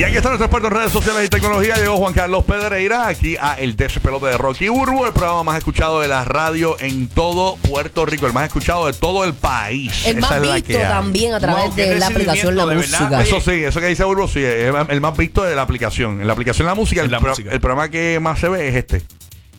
Y aquí está nuestro experto en redes sociales y tecnología. Llegó Juan Carlos Pedreira aquí a El Despelote de Rocky Urbo, el programa más escuchado de la radio en todo Puerto Rico, el más escuchado de todo el país. El Esa más es la visto que hay. también a través Wow, qué de la aplicación La recibimiento, de verdad. Música. Eso sí, eso que dice Urbo, sí, es el más visto de la aplicación. En la aplicación La Música, el, En la pro- música. el programa que más se ve es este.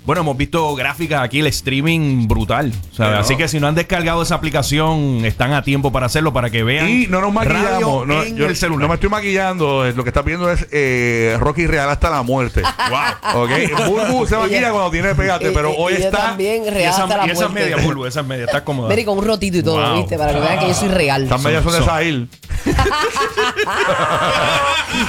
Bueno, hemos visto gráficas aquí, el streaming brutal. O sea, Pero- Así que si no han descargado esa aplicación, están a tiempo para hacerlo, para que vean. Y no nos maquillamos. radio No, en yo el celular. no me estoy maquillando. eh, Lo que está viendo es eh, Rocky Real hasta la muerte. Wow. ¿Ok? Burbu se maquilla Ella- cuando tiene pegate, pero y- hoy y yo está. también Y real esa, hasta la y esas muerte. medias, Bulbo, esas medias, está cómoda. Mire, con un rotito y todo, Wow. ¿viste? Para que vean que yo soy real. Estas medias son de Sahil.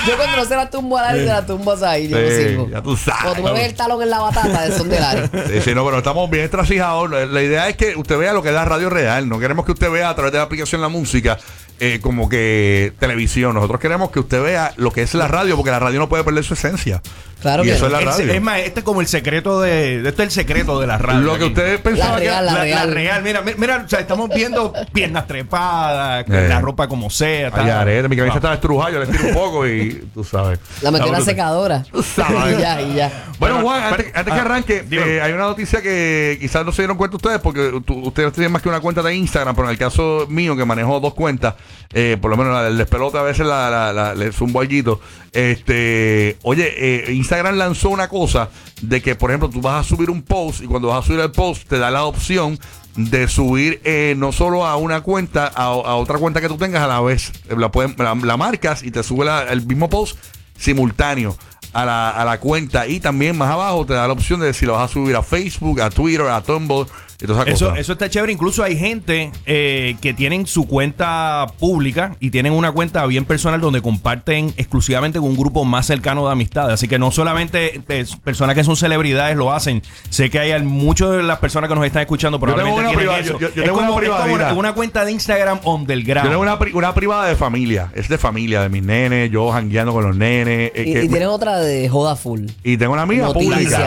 Yo cuando no se la tumbo a Lari, se la tumbo a Zahir. Yo no Sí, sirvo. ya tú sabes. Cuando tú me ves el talón en la batata, son de Lari. Sí, sí, no, pero estamos bien trasijados. La idea es que usted vea lo que es la radio real. No queremos que usted vea a través de la aplicación la música eh, como que televisión. Nosotros queremos que usted vea lo que es la radio, porque la radio no puede perder su esencia. Claro y que eso no. es la radio. es más, este es como el secreto de. Este es el secreto de la radio. lo que ustedes pensaban La que- real, La, la la real. real, mira, mira, mira, o sea, estamos viendo piernas trepadas, Eh. la ropa como sea. Ay, arete, mi camisa Wow. está estrujada, yo le tiro un poco y tú sabes. La metí en la secadora. sabes. y ya, y ya. Bueno, Juan, pero- antes, antes que ah, arranque, eh, hay una noticia que quizás no se dieron cuenta ustedes, porque tú- ustedes tienen más que una cuenta de Instagram, pero en el caso mío, que manejo dos cuentas, eh, por lo menos la del despelote a veces la, la, la- le zumbo alguito. Este, oye, eh, Instagram lanzó una cosa de que, por ejemplo, tú vas a subir un post y cuando vas a subir el post te da la opción de subir eh, no solo a una cuenta, a, a otra cuenta que tú tengas a la vez. La, pueden- la, marcas y te sube el mismo post simultáneo a la, a la cuenta y también más abajo te da la opción de si lo vas a subir a Facebook, a Twitter, a Tumblr Eso, cosas. eso está chévere. Incluso hay gente eh, que tienen su cuenta pública y tienen una cuenta bien personal donde comparten exclusivamente con un grupo más cercano de amistades. Así que no solamente eh, personas que son celebridades lo hacen. Sé que hay muchas de las personas que nos están escuchando tengo probablemente una tienen privada- eso. yo- yo Es tengo una como- es como una cuenta de Instagram on del Yo ground. tengo una, pri- una privada de familia, es de familia, de mis nenes, yo jangueando con los nenes. eh, Y, que y me- tienen otra de joda full. y tengo una amiga Noticias, pública.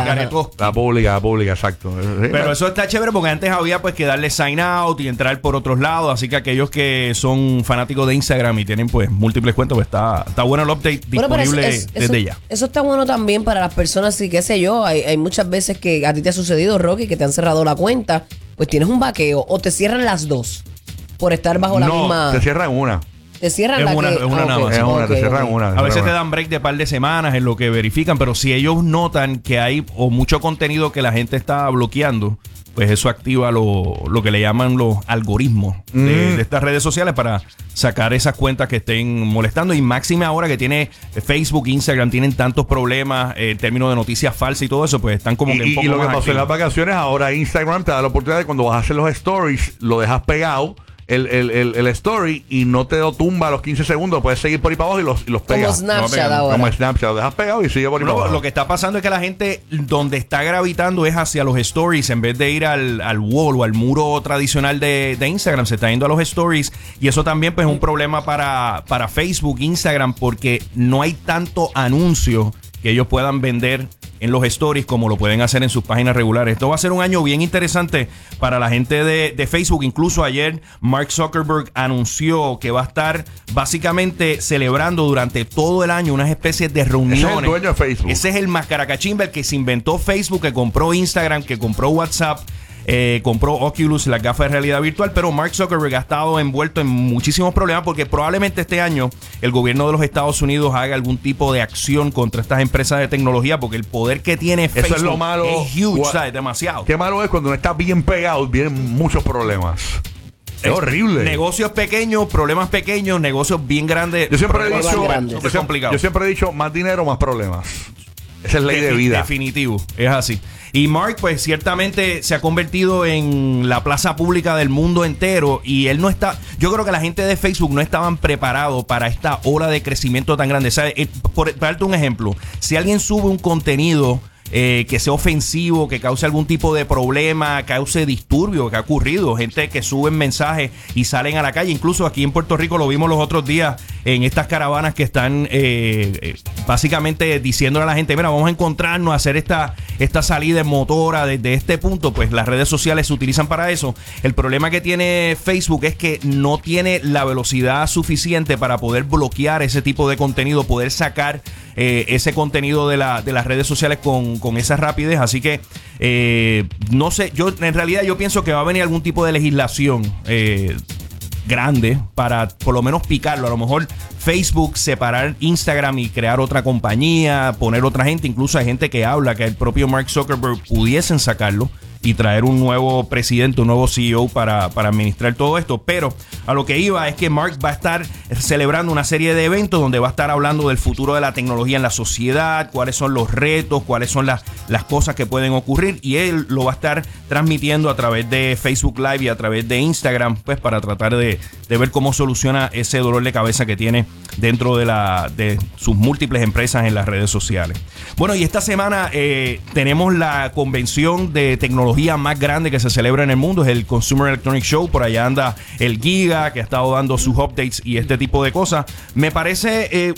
La pública, la pública, exacto. Pero eso está chévere porque antes había pues que darle sign out y entrar por otros lados. Así que aquellos que son fanáticos de Instagram y tienen pues múltiples cuentas, pues está, está bueno el update Bueno, pero eso- disponible es- desde eso, ya. Eso está bueno también para las personas, y qué sé yo. Hay, hay muchas veces que a ti te ha sucedido, Rocky, que te han cerrado la cuenta. Pues tienes un vaqueo o te cierran las dos por estar bajo la no, misma. te cierran una. Te cierran Es la una- que. es una ah, nada más. Es una, ok, te cierran ok. una. A veces te dan break de par de semanas en lo que verifican, pero si ellos notan que hay o mucho contenido que la gente está bloqueando, pues eso activa lo, lo que le llaman los algoritmos de, Mm. de estas redes sociales para sacar esas cuentas que estén molestando. Y máxime ahora que tiene Facebook, Instagram, tienen tantos problemas eh, en términos de noticias falsas y todo eso, pues están como Y, que un y- poco y lo que pasó en las vacaciones, ahora Instagram te da la oportunidad de cuando vas a hacer los stories, lo dejas pegado. El, el, el, el story y no te lo tumba a los 15 segundos, puedes seguir por ahí para abajo y los, y los Como pegas. Snapchat Como pegan. ahora. Como Snapchat, lo dejas pegado y sigue por ahí No, para abajo. lo que está pasando es que la gente donde está gravitando es hacia los stories en vez de ir al, al wall o al muro tradicional de, de Instagram. Se está yendo a los stories y eso también pues, es un problema para, para Facebook, Instagram, porque no hay tanto anuncio que ellos puedan vender en los stories como lo pueden hacer en sus páginas regulares. Esto va a ser un año bien interesante para la gente de, de Facebook. Incluso ayer Mark Zuckerberg anunció que va a estar básicamente celebrando durante todo el año unas especies de reuniones. dueño de Facebook. Ese es el mascaracachimba, el que se inventó Facebook, que compró Instagram, que compró WhatsApp. Eh, compró Oculus, la gafas de realidad virtual, pero Mark Zuckerberg ha estado envuelto en muchísimos problemas porque probablemente este año el gobierno de los Estados Unidos haga algún tipo de acción contra estas empresas de tecnología porque el poder que tiene Eso Facebook es lo malo. es huge, demasiado. Qué malo es cuando no está bien pegado, vienen muchos problemas. Es horrible. Negocios pequeños, problemas pequeños, negocios bien grandes. Yo siempre he dicho, grandes. yo siempre, yo siempre he dicho más dinero, más problemas. Esa es ley de vida. Definitivo, es así. Y Mark, pues ciertamente se ha convertido en la plaza pública del mundo entero y él no está, yo creo que la gente de Facebook no estaban preparados para esta ola de crecimiento tan grande. Eh, Por, para darte un ejemplo, si alguien sube un contenido eh, que sea ofensivo, que cause algún tipo de problema, cause disturbio que ha ocurrido. Gente que suben mensajes y salen a la calle. Incluso aquí en Puerto Rico lo vimos los otros días en estas caravanas que están eh, eh, básicamente diciéndole a la gente, mira, vamos a encontrarnos, a hacer esta, esta salida en motora desde este punto. Pues las redes sociales se utilizan para eso. El problema que tiene Facebook es que no tiene la velocidad suficiente para poder bloquear ese tipo de contenido, poder sacar eh, ese contenido de, la, de las redes sociales con, con esa rapidez. Así que eh, no sé, yo en realidad yo pienso que va a venir algún tipo de legislación. Eh, grande para por lo menos picarlo. A lo mejor Facebook separar Instagram y crear otra compañía, poner otra gente. Incluso hay gente que habla que el propio Mark Zuckerberg pudiesen sacarlo y traer un nuevo presidente, un nuevo CEO para, para, administrar todo esto. Pero a lo que iba es que Mark va a estar celebrando una serie de eventos donde va a estar hablando del futuro de la tecnología en la sociedad, cuáles son los retos, cuáles son las, las cosas que pueden ocurrir y él lo va a estar transmitiendo a través de Facebook Live y a través de Instagram, pues para tratar de, de ver cómo soluciona ese dolor de cabeza que tiene dentro de, la, de sus múltiples empresas en las redes sociales. Bueno, y esta semana eh, tenemos la convención de tecnología más grande que se celebra en el mundo, es el Consumer Electronic Show. Por allá anda el Giga, que ha estado dando sus updates y este tipo de cosas. Me parece... Eh,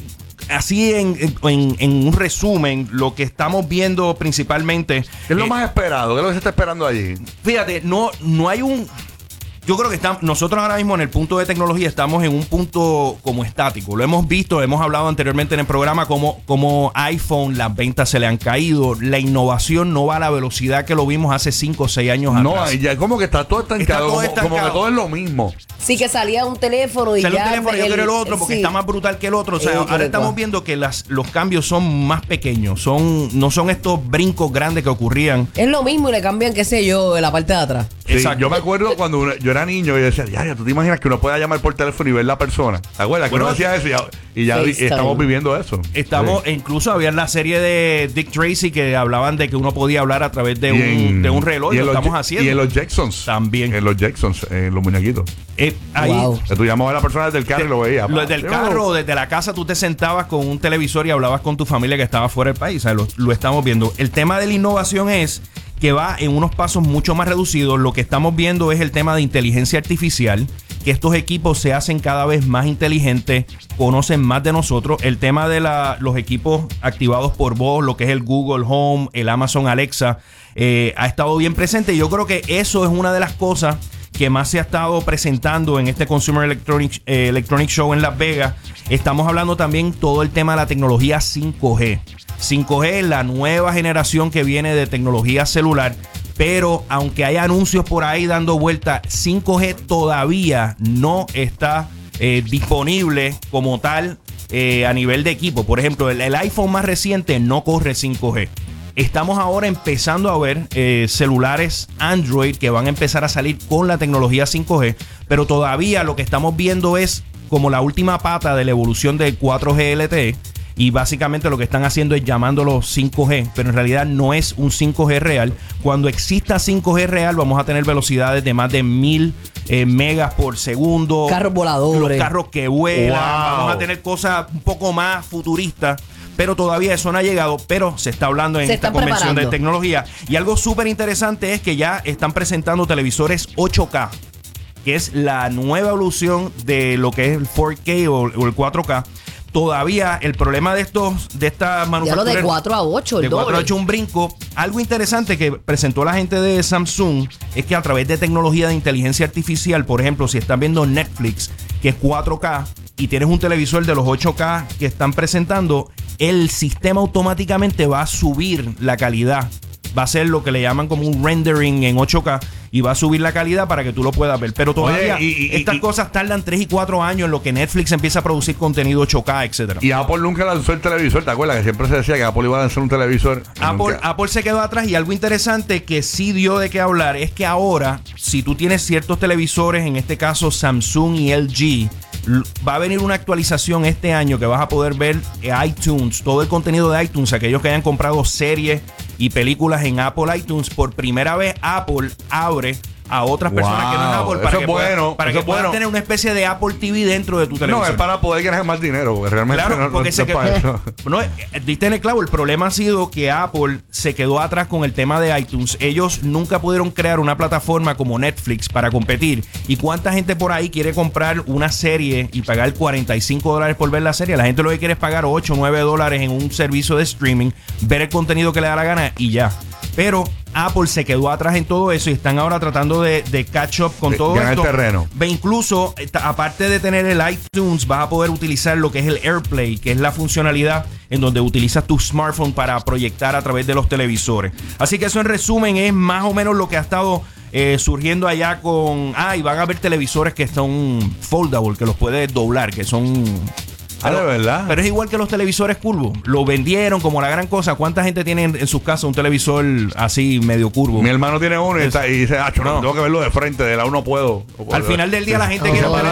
así en, en, en, un resumen, lo que estamos viendo principalmente. ¿Qué es lo eh, más esperado? ¿Qué es lo que se está esperando allí? Fíjate, no, no hay un yo creo que estamos, nosotros ahora mismo en el punto de tecnología estamos en un punto como estático. Lo hemos visto, hemos hablado anteriormente en el programa como, como iPhone, las ventas se le han caído, la innovación no va a la velocidad que lo vimos hace 5 o 6 años no, atrás. No, ya como que está todo estancado, como, como, que todo es lo mismo. Sí, que salía un teléfono y salía ya un teléfono y yo quiero el otro porque sí. está más brutal que el otro. O sea, ahora estamos viendo que las, los cambios son más pequeños, son no son estos brincos grandes que ocurrían. Es lo mismo y le cambian, qué sé yo, la parte de atrás. Sí, Exacto. Yo me acuerdo cuando yo era niño y decía, ya, tú te imaginas que uno pueda llamar por teléfono y ver la persona. ¿Te acuerdas? Que uno decía eso y ya, y ya estamos viviendo eso. Estamos, sí. incluso había la serie de Dick Tracy que hablaban de que uno podía hablar a través de, un, en, de un, reloj. Y lo estamos haciendo. Y en los Jacksons. También. En los Jacksons, en los muñequitos. Eh, ahí, wow. Tú llamabas a la persona desde el carro de, y lo veías. Lo, desde el carro o desde la casa tú te sentabas con un televisor y hablabas con tu familia que estaba fuera del país. O sea, lo, lo estamos viendo. El tema de la innovación es que va en unos pasos mucho más reducidos. Lo que estamos viendo es el tema de inteligencia artificial, que estos equipos se hacen cada vez más inteligentes, conocen más de nosotros. El tema de los equipos activados por voz, lo que es el Google Home, el Amazon Alexa, eh, ha estado bien presente. Yo creo que eso es una de las cosas que más se ha estado presentando en este Consumer Electronic, eh, Electronic Show en Las Vegas. Estamos hablando también todo el tema de la tecnología 5G. 5G es la nueva generación que viene de tecnología celular. Pero aunque hay anuncios por ahí dando vuelta, 5G todavía no está eh, disponible como tal eh, a nivel de equipo. Por ejemplo, el, iPhone más reciente no corre 5G. Estamos ahora empezando a ver eh, celulares Android que van a empezar a salir con la tecnología 5G, pero todavía lo que estamos viendo es como la última pata de la evolución del 4G LTE y básicamente lo que están haciendo es llamándolo 5G, pero en realidad no es un 5G real. Cuando exista 5G real vamos a tener velocidades de más de mil eh, megas por segundo. Carros voladores. Los carros que vuelan. Wow. Vamos a tener cosas un poco más futuristas pero todavía eso no ha llegado, pero se está hablando en se esta convención preparando. de tecnología. Y algo súper interesante es que ya están presentando televisores 8K, que es la nueva evolución de lo que es el 4K o, o el 4K todavía el problema de estos de esta manufactura de 4 a 8 de 4 a 8 un brinco. Algo interesante que presentó la gente de Samsung es que a través de tecnología de inteligencia artificial por ejemplo si están viendo Netflix que es 4K y tienes un televisor de los 8K que están presentando el sistema automáticamente va a subir la calidad. Va a ser lo que le llaman como un rendering en 8K y va a subir la calidad para que tú lo puedas ver. Pero todavía Oye, y, y, estas y, cosas tardan 3 y 4 años en lo que Netflix empieza a producir contenido 8K, etcétera. Y Apple nunca lanzó el televisor, ¿te acuerdas? Que siempre se decía que Apple iba a lanzar un televisor. Apple, Apple se quedó atrás y algo interesante que sí dio de qué hablar es que ahora, si tú tienes ciertos televisores, en este caso Samsung y LG, va a venir una actualización este año que vas a poder ver iTunes, todo el contenido de iTunes, aquellos que hayan comprado series y películas en Apple iTunes. Por primera vez Apple abre a otras personas que no es Apple eso para es que puedan- bueno, para eso que puedan bueno. tener una especie de Apple TV dentro de tu televisor. No, es para poder ganar más dinero, porque realmente Claro, no, porque no se es para eso. quedó. No, eh, diste en el clavo. El problema ha sido que Apple se quedó atrás con el tema de iTunes. Ellos nunca pudieron crear una plataforma como Netflix para competir. ¿Y cuánta gente por ahí quiere comprar una serie y pagar 45 dólares por ver la serie? La gente lo que quiere es pagar 8 o 9 dólares en un servicio de streaming, ver el contenido que le da la gana y ya. Pero Apple se quedó atrás en todo eso y están ahora tratando de, de catch up con De todo esto. terreno. Ve, incluso, aparte de tener el iTunes, vas a poder utilizar lo que es el AirPlay, que es la funcionalidad en donde utilizas tu smartphone para proyectar a través de los televisores. Así que eso en resumen es más o menos lo que ha estado eh, surgiendo allá con... Ah, y van a haber televisores que son foldable, que los puedes doblar, que son... Ah, de verdad. Pero es igual que los televisores curvos. Lo vendieron como la gran cosa. ¿Cuánta gente tiene en, en sus casas un televisor así medio curvo? Mi hermano tiene uno y, está- y dice, ah, no, No. tengo que verlo de frente, de lado no puedo. Al final del día la gente quiere Se para,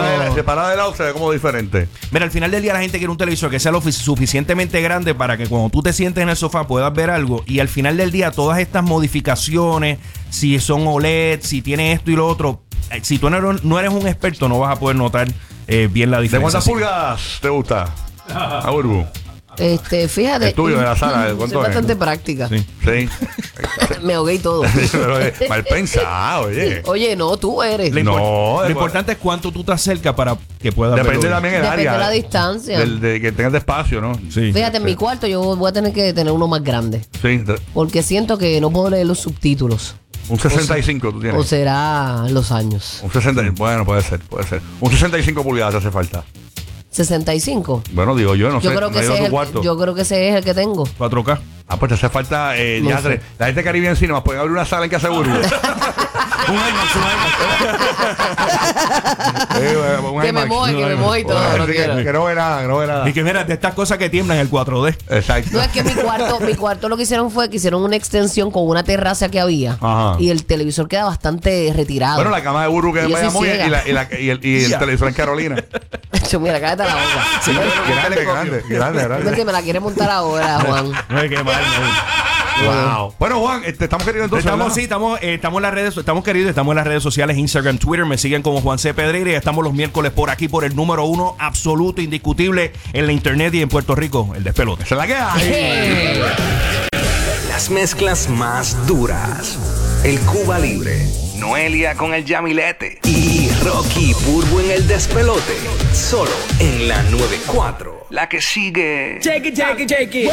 poner- de, lado se ve como diferente. Mira, al final del día la gente quiere un televisor que sea lo fi- suficientemente grande para que cuando tú te sientes en el sofá puedas ver algo. Y al final del día todas estas modificaciones, si son OLED, si tiene esto y lo otro, eh, si tú no no eres un experto no vas a poder notar eh, bien la ¿De diferencia. cuántas Así- pulgadas te gusta? A Burbu. Este, fíjate. El tuyo de la sala, ¿de Soy cuánto es? bastante práctica. Sí. Sí. Me ahogué y todo. Pero eh, mal pensado, oye. Oye, no, tú eres. Lo, No, lo de- importante es cuánto tú te acercas para que puedas Depende verlo. también el Depende área. de la distancia. Del- de que tengas de espacio, ¿no? Sí. Fíjate, en mi cuarto yo voy a tener que tener uno más grande. Sí. de- Porque siento que no puedo leer los subtítulos. Un 65 tú tienes. O será los años. un 60, bueno, puede ser, puede ser. Un 65 pulgadas hace falta. 65. Bueno, digo yo, no yo, sé. creo que ese es el, cuarto. yo creo que ese es el que tengo. 4K. Ah, pues te hace falta eh, No ya sé. La gente de Caribbean Cinema pueden abrir una sala en casa de. un IMAX, un un Que me IMAX. moje, que me moje y todo, Bueno, no quiero. que no ve nada, que no ve nada. Y que mira, de estas cosas que tiemblan el 4D. Exacto. No es que mi cuarto, mi cuarto lo que hicieron fue que hicieron una extensión con una terraza que había Ajá. y el televisor queda bastante retirado. Bueno, la cama de Burbu que es en y, la- y la- y el, y el televisor en Carolina. Yo, mira, cállate la boca. grande, grande, grande, Es que grande. me la quiere montar ahora, Juan. No es que mal, no. Wow. Bueno, Juan, este, estamos queridos entonces. estamos, ¿verdad? sí, estamos, eh, estamos en las redes, estamos queridos, estamos en las redes sociales, Instagram, Twitter, me siguen como Juan C. Pedreira y estamos los miércoles por aquí por el número uno absoluto, indiscutible en la internet y en Puerto Rico, el despelote. Es la que hay. Las mezclas más duras. El Cuba Libre. Noelia con el Yamilete. Y Rocky Burbu en el despelote. Solo en la 94. La que sigue. It, shake it.